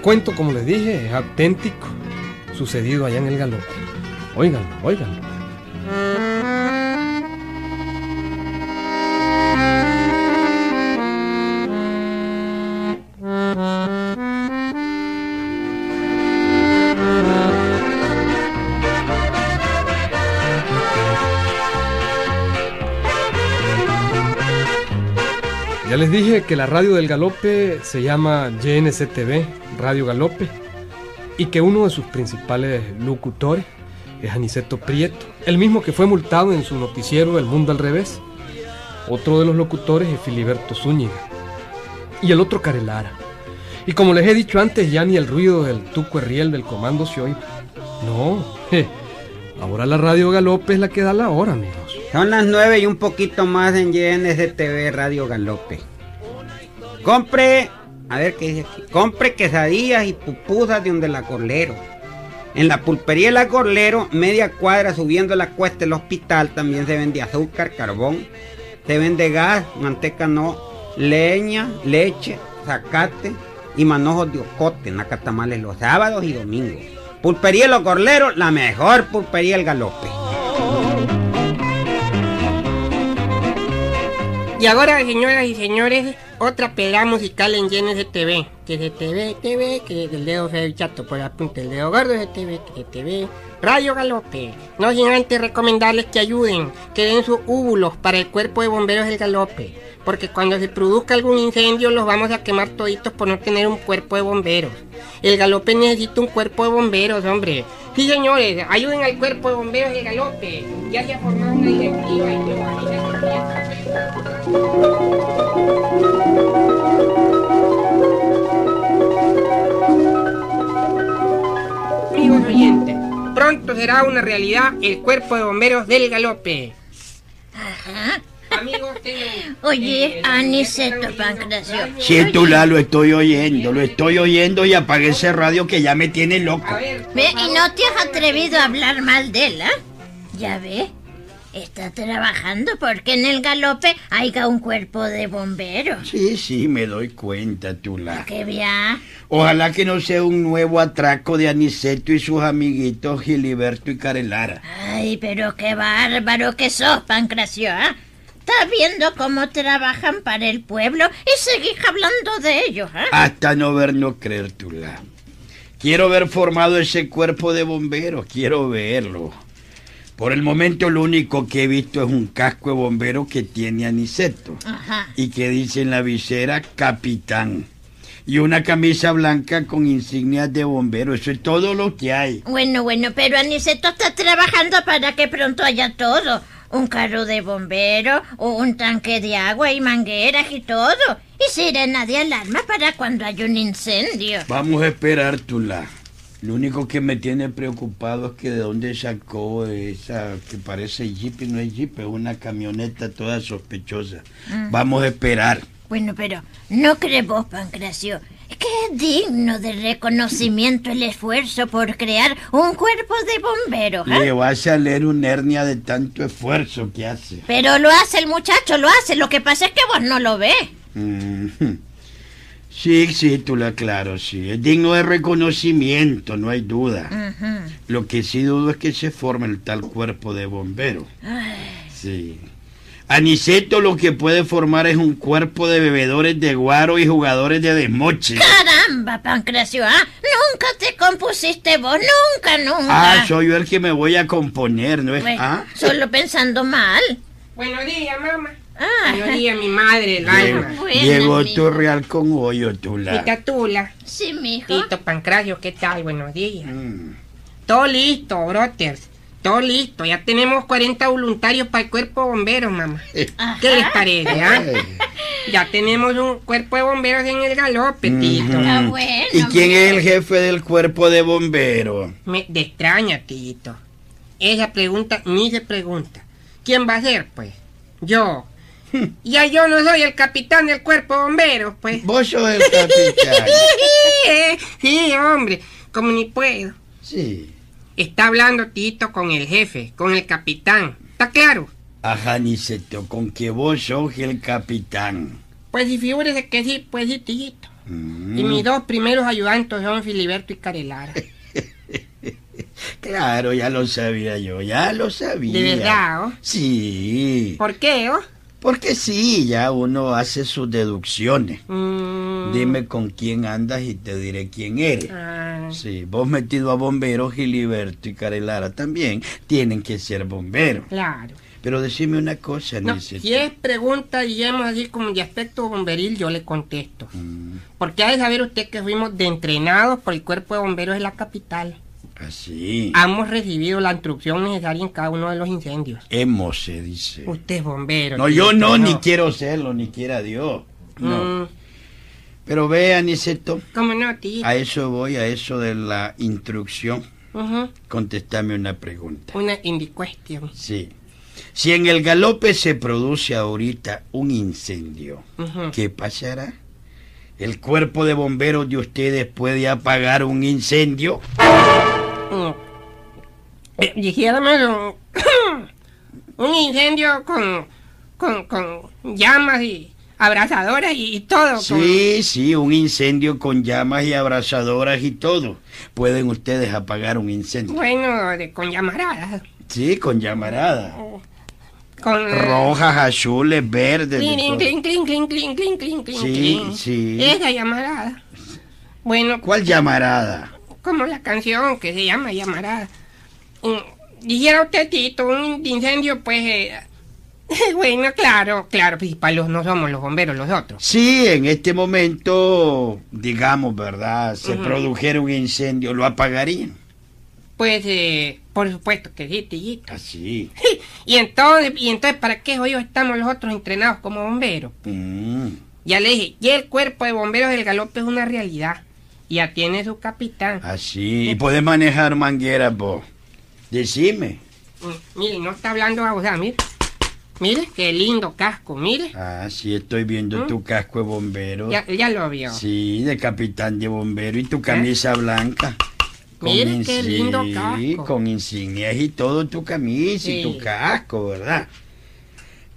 cuento, como les dije, es auténtico, sucedido allá en el galope. Óiganlo, óiganlo. Ya les dije que la radio del galope se llama YNCTV, Radio Galope, y que uno de sus principales locutores es Aniceto Prieto, el mismo que fue multado en su noticiero El Mundo al Revés. Otro de los locutores es Filiberto Zúñiga. Y el otro Carelara. Y como les he dicho antes, ya ni el ruido del tuco riel del comando se oye. No, ahora la radio Galope es la que da la hora, amigos. Son las nueve y un poquito más en TV Radio Galope. Compre, a ver qué dice aquí. Compre quesadillas y pupusas de donde la Corlero. En la pulpería La Corlero, media cuadra subiendo la cuesta del hospital, también se vende azúcar, carbón, se vende gas, manteca no, leña, leche, zacate y manojos de ocote, nacatamales los sábados y domingos. Pulpería Los Corleros, la mejor pulpería El Galope. Y ahora, señoras y señores, otra pelea musical en GNS TV. Que es TV, TV, que es el dedo feo chato por la punta, el dedo gordo de TV, que es TV. Radio Galope. No sin antes recomendarles que ayuden, que den sus úvulos para el cuerpo de bomberos del Galope. Porque cuando se produzca algún incendio los vamos a quemar toditos por no tener un cuerpo de bomberos. El Galope necesita un cuerpo de bomberos, hombre. Sí, señores, ayuden al cuerpo de bomberos del Galope. Ya se ha formado una directiva y Amigos oyentes, pronto será una realidad el cuerpo de bomberos del galope. Ajá. Amigos, Oye, Aniceto Pancracio. Sí, tú la lo estoy oyendo, lo estoy oyendo y apagué ese radio que ya me tiene loco. Ve, y no te has atrevido a hablar mal de él, ¿eh? Ya ve, Está trabajando porque en el galope haya un cuerpo de bomberos. Sí, sí, me doy cuenta, Tula. ¡Qué bien! Ojalá que no sea un nuevo atraco de Aniceto y sus amiguitos Giliberto y Carelara. Ay, pero qué bárbaro que sos, Pancracio, ¿eh? Estás viendo cómo trabajan para el pueblo y seguís hablando de ellos, ¿eh? Hasta no ver, no creer, Tula. Quiero ver formado ese cuerpo de bomberos, quiero verlo. Por el momento lo único que he visto es un casco de bombero que tiene Aniceto Ajá. y que dice en la visera capitán. Y una camisa blanca con insignias de bombero. Eso es todo lo que hay. Bueno, bueno, pero Aniceto está trabajando para que pronto haya todo. Un carro de bombero, un tanque de agua y mangueras y todo. Y sirena de alarma para cuando haya un incendio. Vamos a esperar, Tula. Lo único que me tiene preocupado es que de dónde sacó esa que parece jeep y no es jeep, es una camioneta toda sospechosa. Mm. Vamos a esperar. Bueno, pero no crees vos, Pancracio, que es digno de reconocimiento el esfuerzo por crear un cuerpo de bomberos. ¿eh? Le va a salir una hernia de tanto esfuerzo que hace. Pero lo hace el muchacho, lo hace. Lo que pasa es que vos no lo ves. Sí, sí, tú la claro, sí. Es digno de reconocimiento, no hay duda. Lo que sí dudo es que se forme el tal cuerpo de bombero. Sí. Aniceto lo que puede formar es un cuerpo de bebedores de guaro y jugadores de desmoche. ¡Caramba, Pancracio! ¿ah? Nunca te compusiste vos, nunca, nunca. Ah, soy yo el que me voy a componer, ¿no es? ¿Ah? Solo pensando mal. Buenos días, mamá. Ah. Buenos días, mi madre, el alma. Llegó tu real con hoyo, Tula. Tita Tula. Sí, mijo. Tito Pancracio, ¿qué tal? Buenos días. Mm. Todo listo, brothers. Todo listo. Ya tenemos 40 voluntarios para el cuerpo de bomberos, mamá. ¿Qué les parece, ah? ya tenemos un cuerpo de bomberos en el galope, Tito. bueno, ¿Y quién es el jefe del cuerpo de bomberos? Me de extraña, Tito. Esa pregunta ni se pregunta. ¿Quién va a ser, pues? Yo, ya yo no soy el capitán del cuerpo de bomberos, pues. Vos sos el capitán. sí, hombre, como ni puedo. Sí. Está hablando Tito con el jefe, con el capitán. ¿Está claro? Ajá, Niceto, con que vos sos el capitán. Pues si figúrese que sí, pues sí, Tito. Mm. Y mis dos primeros ayudantes son Filiberto y Carelara. Claro, ya lo sabía yo, ya lo sabía. ¿De verdad, oh? Sí. ¿Por qué, oh? Porque sí, ya uno hace sus deducciones. Mm. Dime con quién andas y te diré quién eres. Ah, Sí, vos metido a bomberos, Giliberto y Carelara también tienen que ser bomberos. claro. Pero decime una cosa, No, si es pregunta, digamos así como de aspecto bomberil, yo le contesto. Mm, Porque ha de saber usted que fuimos de entrenados por el cuerpo de bomberos de la capital. Así. Hemos recibido la instrucción necesaria en cada uno de los incendios. Hemos, se dice. Usted es bombero. No, tío, yo no, ni quiero serlo, ni quiera Dios. No. Mm, Pero ve, Aniceto, ¿Cómo no, tío? a eso voy, a eso de la instrucción. Ujú, Contestame una pregunta. Una indicuestión. Sí. Si en el galope se produce ahorita un incendio. ¿qué pasará? ¿El cuerpo de bomberos de ustedes puede apagar un incendio? Eh, dijéramos un, un incendio con, con, con llamas y abrazadoras y, y todo. con- Sí, sí, un incendio con llamas y abrazadoras y todo. Pueden ustedes apagar un incendio. Bueno, de- con llamaradas. Sí, con llamarada. Con, eh, Rojas, azules, verdes. Sí, sí. Esa llamarada. Bueno, ¿Cuál llamarada? como la canción que se llama llamarada. Mm, Dijera usted, Tito, un incendio, pues... eh, bueno, claro, claro, pues para los no somos los bomberos, los otros. Sí, en este momento, digamos, ¿verdad? Se Ujú. produjera un incendio, ¿lo apagarían? Pues, eh, por supuesto que sí, Tillito. Así. Y entonces, y entonces, ¿para qué hoy estamos los otros entrenados como bomberos? Mm. Ya le dije, ya el cuerpo de bomberos del galope es una realidad. Ya tiene su capitán. Así. ¿Y puedes manejar mangueras vos? Decime. Mm, Mire, no está hablando a usted, mire. Mire, qué lindo casco, mire. Ah, sí, estoy viendo ¿Mm? tu casco de bombero. Ya, ya lo vio. Sí, de capitán de bombero y tu camisa blanca. Mire qué lindo casco. Con insignias y todo tu camisa y tu casco, ¿verdad?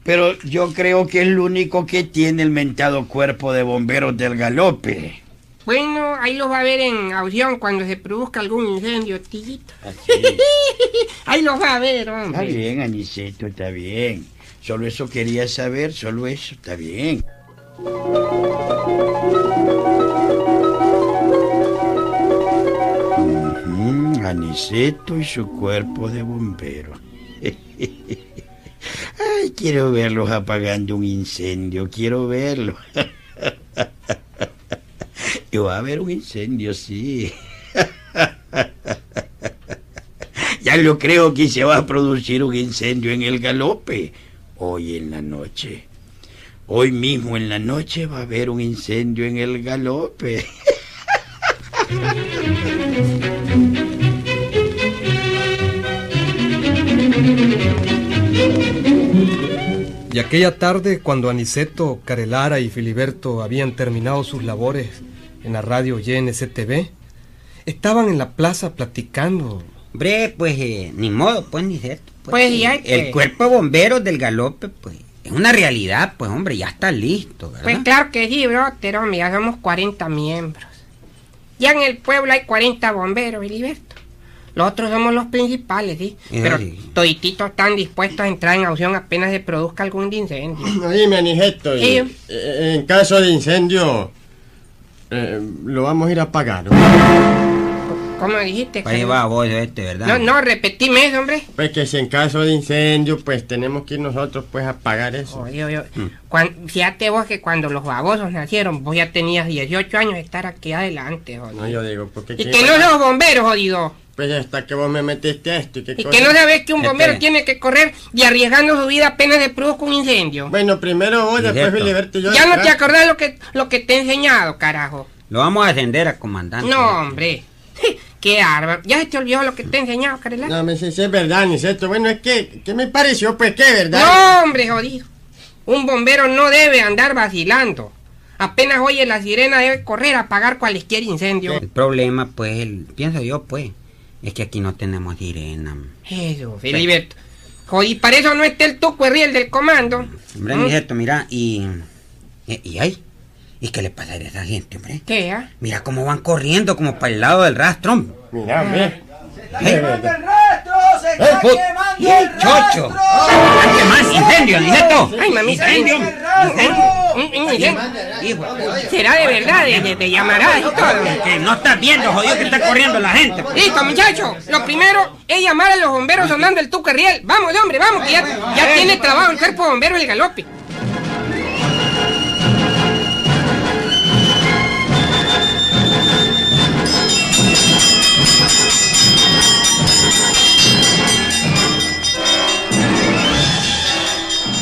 Pero yo creo que es lo único que tiene el mentado cuerpo de bomberos del galope. Bueno, ahí los va a ver en audición cuando se produzca algún incendio, tillito. Así. Ahí los va a ver, Está hombre. bien, Aniceto, está bien. Solo eso quería saber, solo eso, está bien. Ujú, Aniceto y su cuerpo de bombero. Ay, quiero verlos apagando un incendio, quiero verlo. Y va a haber un incendio, sí. Ya lo creo que se va a producir un incendio en el galope. Hoy en la noche. Hoy mismo en la noche va a haber un incendio en el galope. Y aquella tarde, cuando Aniceto, Carelara y Filiberto habían terminado sus labores en la radio YNCTV, estaban en la plaza platicando. Hombre, pues eh, ni modo, pues ni cierto. Pues, y hay que- El cuerpo de bomberos del galope, pues es una realidad, pues hombre, ya está listo, ¿verdad? Pues claro que sí, brother, hombre, ya somos 40 miembros. Ya en el pueblo hay 40 bomberos, Filiberto. Los otros somos los principales, sí. Eh, Pero sí. todititos están dispuestos a entrar en audición apenas se produzca algún incendio. Dime, Aniceto, y, Sí. en caso de incendio, eh, lo vamos a ir a apagar. ¿no? ¿Cómo dijiste? Pues ahí va vos este, ¿verdad? No, no, repetime eso, hombre. Pues que si en caso de incendio, pues tenemos que ir nosotros pues a apagar eso. Oye, oye, Mm. fíjate vos que cuando los babosos nacieron, vos ya tenías 18 años de estar aquí adelante, jodido. No, yo digo, porque... y que- no sos bombero, jodido. Pues hasta que vos me metiste a esto y qué Y cosa. que no sabes que un bombero Espere. tiene que correr y arriesgando su vida apenas se produzca un incendio. Bueno, primero vos, después. Filiberto y yo. ya no te acordás lo que, lo que te he enseñado, carajo. Lo vamos a ascender a comandante. No, hombre. Qué árbaro. ¿Ya se te olvidó lo que te he enseñado, Carela? No, me sé si es verdad, Aniceto. Bueno, es que, ¿qué me pareció? Pues que, ¿verdad? No, hombre, jodido. Un bombero no debe andar vacilando. Apenas oye la sirena debe correr a apagar cualquier incendio. El problema, pues, el- pienso yo, pues, es que aquí no tenemos sirena. Eso, Filiberto. Jodí, para eso no está el tuco el del comando. Hombre, ¿Mm? Mira, y... Y, y ahí, ¿Y qué le pasaría a esa gente, hombre? ¿Qué, ah? Mira cómo van corriendo como para el lado del rastro. hombre. Mira, ve. ¡Ey, ¡Eh, put! chocho! ¿Qué más? ¡Incendio, Niceto! Ay, mamita. ¡Incendio! Mm, mm, ¡Incendio! Mm, Hijo. ¿Será de verdad? ¿De, de, de llamarás y todo? Que no estás viendo, jodido, que está corriendo la gente. Listo, muchachos. Lo primero es llamar a los bomberos sonando el tuque riel. Vamos, hombre, vamos, que ya, ya tiene trabajo el cuerpo de bomberos el galope.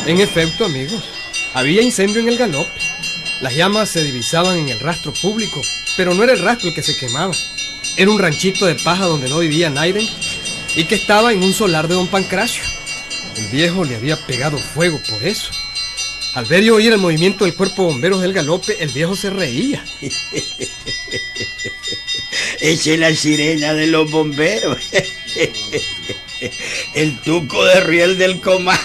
En efecto, amigos, había incendio en el galope. Las llamas se divisaban en el rastro público, pero no era el rastro el que se quemaba. Era un ranchito de paja donde no vivía Naiden y que estaba en un solar de don Pancracio. El viejo le había pegado fuego por eso. Al ver y oír el movimiento del cuerpo de bomberos del galope, el viejo se reía. Esa es la sirena de los bomberos. El tuco de riel del comar.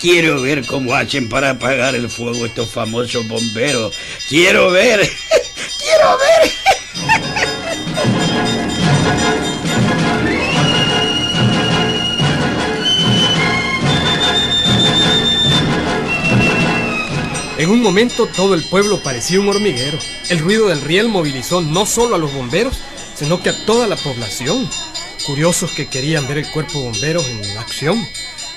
Quiero ver cómo hacen para apagar el fuego estos famosos bomberos. Quiero ver. Quiero ver. En un momento todo el pueblo parecía un hormiguero. El ruido del riel movilizó no solo a los bomberos, sino que a toda la población. Curiosos que querían ver el cuerpo de bomberos en acción.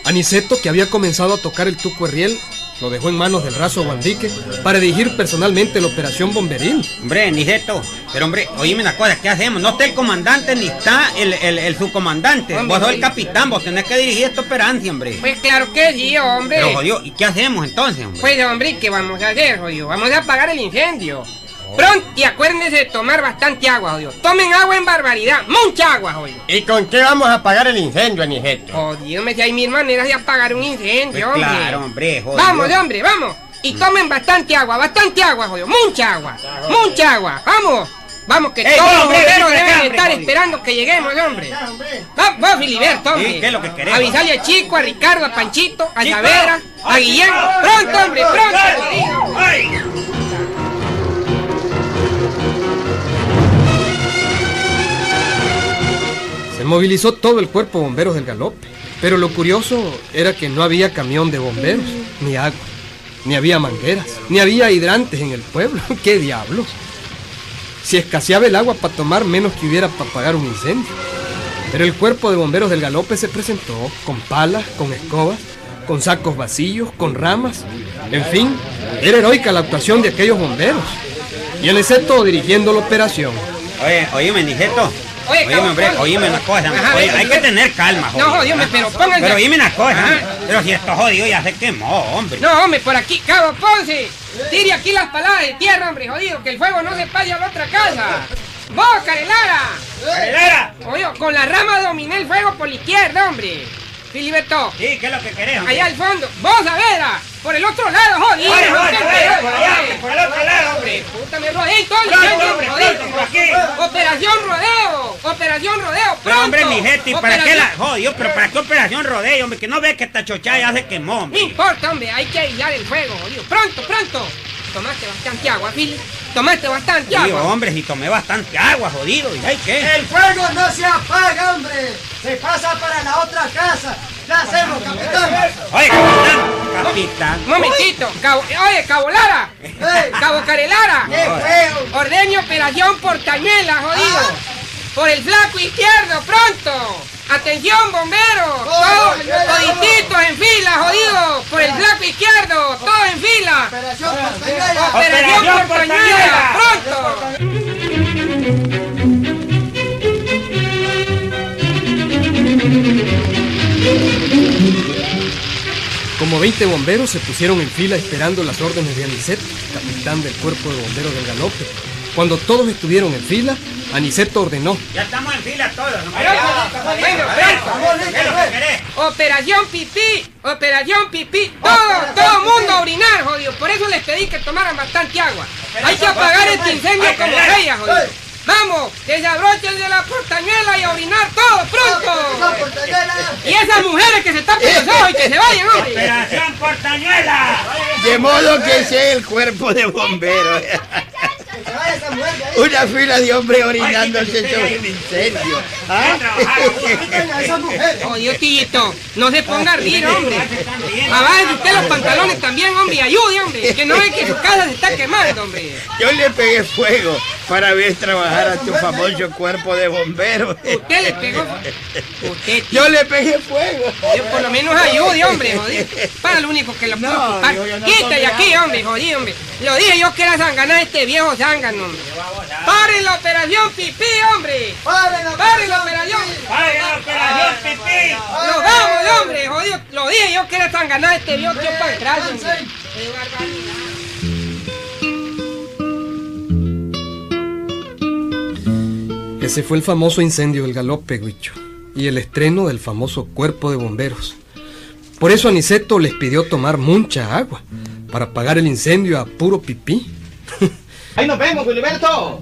Aniceto, que había comenzado a tocar el tuco riel, lo dejó en manos del raso Guandique para dirigir personalmente la operación bomberil. Hombre, Niceto, pero hombre, oíme una cosa, ¿qué hacemos? No está el comandante ni está el, el, el subcomandante. Hombre, vos sos el capitán, vos tenés que dirigir esta operancia, hombre. Pues claro que sí, hombre. Pero jodido, ¿y qué hacemos entonces, hombre? Pues hombre, ¿qué vamos a hacer, jodido? Vamos a apagar el incendio. Pronto, y acuérdense de tomar bastante agua, jodido. Tomen agua en barbaridad, mucha agua, jodido. ¿Y con qué vamos a apagar el incendio, Aniceto? Jodido, me si hay mil maneras de apagar un incendio, Pues hombre. claro, hombre. Vamos, hombre, vamos. Y tomen bastante agua, bastante agua, jodido. Mucha agua, mucha agua. Vamos. Vamos, que Ey, todos los bomberos deben acá, estar hombre, esperando que lleguemos, hombre. Va, vos, Filiberto, hombre. Sí, ¿qué es lo que queremos? Avisale a Chico, a Ricardo, a Panchito, a. Llavera, a Guillermo. Pronto, hombre, pronto. Movilizó todo el cuerpo bomberos del galope. Pero lo curioso era que no había camión de bomberos, ni agua, ni había mangueras, ni había hidrantes en el pueblo. ¡Qué diablos! Si escaseaba el agua para tomar, menos que hubiera para apagar un incendio. Pero el cuerpo de bomberos del galope se presentó con palas, con escobas, con sacos vacíos, con ramas. En fin, era heroica la actuación de aquellos bomberos. Y el excepto dirigiendo la operación. Oye, oíme, Niceto. Oye, Oíme, hombre, oíme una cosa. Ajá, Oye, hay que tener calma, jodido. No, jodido, pero pónganse. Pero oíme una cosa, Ajá. Pero si esto jodido ya se quemó, hombre. No, hombre, por aquí, Cabo Ponce. Tire aquí las paladas de tierra, hombre, jodido, que el fuego no se pase a la otra casa. Vos, Carelara. ¡Carelera! Oye, con la rama dominé el fuego por la izquierda, hombre. Filiberto, Sí, ¿qué es lo que querés, hombre? allá al fondo. Vos, a Vera, por el otro lado, pegues, por el otro lado, hombre. Puta, me rodé todo el Pronto, incendio, hombre, jodido. pronto, por aquí. Operación rodeo, operación rodeo, pronto. Pero hombre, mi gente, ¿y para qué la jodido? Pero para qué operación rodeo, hombre, que no ves que esta chochada ya se quemó, No importa, hombre, hay que aislar el fuego, jodido. Pronto, pronto. Tomaste bastante agua, Fili. Tomaste bastante Digo, agua. hombre, si tomé bastante agua, jodido, ¿y hay qué? El fuego no se apaga, hombre. Se pasa para la otra casa. ¿Qué hacemos, capitán? Oye, capitán, capitán. Un momentito, Cabo, oye, Cabo Lara, ¡Ey! Cabo Carelara, ¡Qué feo! ordene operación Portañuela, jodido. Por el flaco izquierdo, pronto. Atención, bomberos. Todos, todititos en fila, jodido. Por el flaco izquierdo, todos en fila. Operación Portañuela. Operación Operación Portañuela, Portañuela. pronto. Como 20 bomberos se pusieron en fila esperando las órdenes de Aniceto, capitán del cuerpo de bomberos del galope. Cuando todos estuvieron en fila, Aniceto ordenó. Ya estamos en fila todos. Operación pipí, operación pipí, todo, todo mundo a orinar, jodido. Por eso les pedí que tomaran bastante agua. Hay que apagar este incendio como ella, jodido. Vamos, desabrochen de la portañuela y a orinar todo pronto. Y esas mujeres que se tapen los ojos y que se vayan, hombre. ¡Operación Portañuela! De modo que sea el cuerpo de bomberos. Una fila de hombres orinándose sobre un incendio. ¿Ah? Oh, Dios tillito, no se ponga a rir, hombre. Abajo usted los pantalones también, hombre, ayude, hombre. Que no ve que su casa se está quemando, hombre. Yo le pegué fuego para ver trabajar a tu famoso cuerpo de bomberos. Usted le pegó. Usted, Yo le pegué fuego. Yo por lo menos ayude, hombre, jodido. Para lo único que lo puedo No, ocupar. yo- yo no Quita de aquí, hombre, jodido, hombre. Lo dije yo que era zanganá este viejo zángano, hombre. ¡Paren la operación pipí, hombre! ¡Paren la operación! ¡Paren la operación pipí! ¡Nos vamos, hombre, jodido! Lo dije yo que era zanganá este viejo tío Pancracio, hombre. ¡Qué barbaridad! Ese fue el famoso incendio del galope, Huicho, y el estreno del famoso cuerpo de bomberos. Por eso Aniceto les pidió tomar mucha agua, para apagar el incendio a puro pipí. Ahí nos vemos, Filiberto.